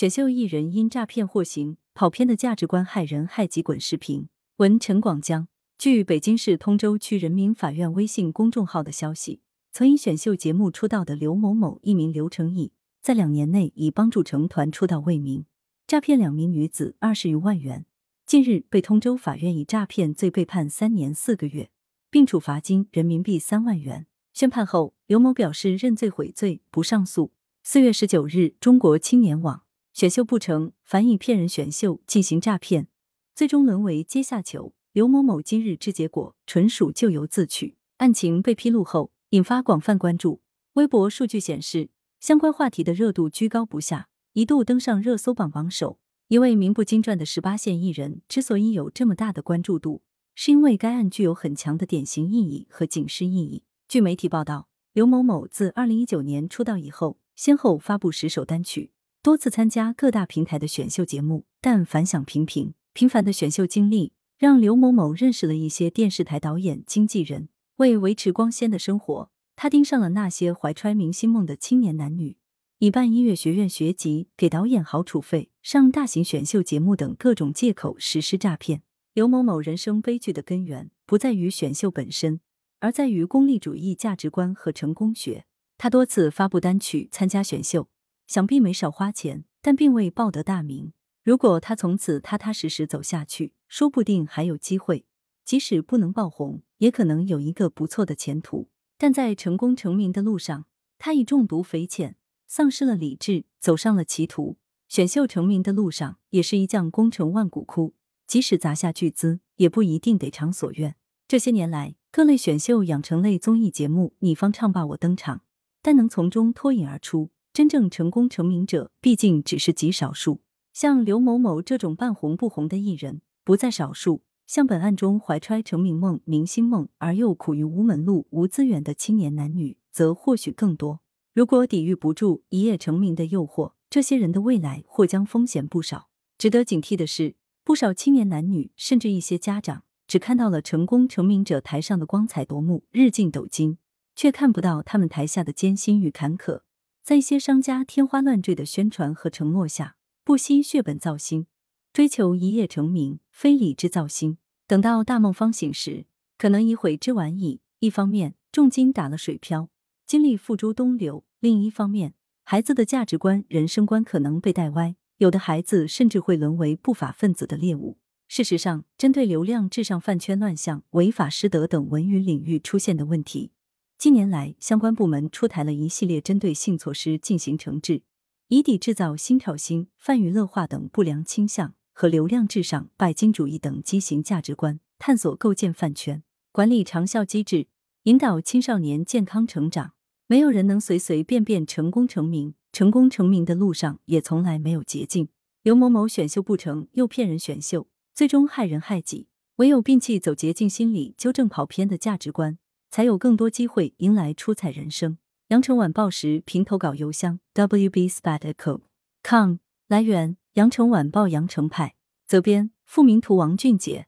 选秀艺人因诈骗获刑，跑偏的价值观害人害己。滚视频文陈广江。据北京市通州区人民法院微信公众号的消息，曾以选秀节目出道的刘某某，艺名刘成义，在两年内以帮助成团出道为名，诈骗两名女子二十余万元。近日被通州法院以诈骗罪被判三年四个月，并处罚金人民币三万元。宣判后，刘某表示认罪悔罪，不上诉。四月十九日，中国青年网。选秀不成，反以骗人选秀进行诈骗，最终沦为阶下囚。刘某某今日之结果，纯属咎由自取。案情被披露后，引发广泛关注。微博数据显示，相关话题的热度居高不下，一度登上热搜榜榜首。一位名不经传的十八线艺人之所以有这么大的关注度，是因为该案具有很强的典型意义和警示意义。据媒体报道，刘某某自二零一九年出道以后，先后发布十首单曲。多次参加各大平台的选秀节目，但反响平平。平凡的选秀经历让刘某某认识了一些电视台导演、经纪人。为维持光鲜的生活，他盯上了那些怀揣明星梦的青年男女，以办音乐学院学籍、给导演好处费、上大型选秀节目等各种借口实施诈骗。刘某某人生悲剧的根源不在于选秀本身，而在于功利主义价值观和成功学。他多次发布单曲参加选秀。想必没少花钱，但并未报得大名。如果他从此踏踏实实走下去，说不定还有机会。即使不能爆红，也可能有一个不错的前途。但在成功成名的路上，他已中毒匪浅，丧失了理智，走上了歧途。选秀成名的路上，也是一将功成万骨枯。即使砸下巨资，也不一定得偿所愿。这些年来，各类选秀养成类综艺节目，你方唱罢我登场，但能从中脱颖而出。真正成功成名者，毕竟只是极少数。像刘某某这种半红不红的艺人不在少数。像本案中怀揣成名梦、明星梦而又苦于无门路、无资源的青年男女，则或许更多。如果抵御不住一夜成名的诱惑，这些人的未来或将风险不少。值得警惕的是，不少青年男女，甚至一些家长，只看到了成功成名者台上的光彩夺目、日进斗金，却看不到他们台下的艰辛与坎坷。在一些商家天花乱坠的宣传和承诺下，不惜血本造星，追求一夜成名，非理智造星。等到大梦方醒时，可能已悔之晚矣。一方面，重金打了水漂，精力付诸东流；另一方面，孩子的价值观、人生观可能被带歪，有的孩子甚至会沦为不法分子的猎物。事实上，针对流量至上、饭圈乱象、违法失德等文娱领域出现的问题。近年来，相关部门出台了一系列针对性措施进行惩治，以抵制造新跳星、泛娱乐化等不良倾向和流量至上、拜金主义等畸形价值观，探索构建饭圈管理长效机制，引导青少年健康成长。没有人能随随便便成功成名，成功成名的路上也从来没有捷径。刘某某选秀不成，又骗人选秀，最终害人害己。唯有摒弃走捷径心理，纠正跑偏的价值观。才有更多机会迎来出彩人生。羊城晚报时评投稿邮箱：wbspad.com。来源：羊城晚报羊城派。责编：付明图，王俊杰。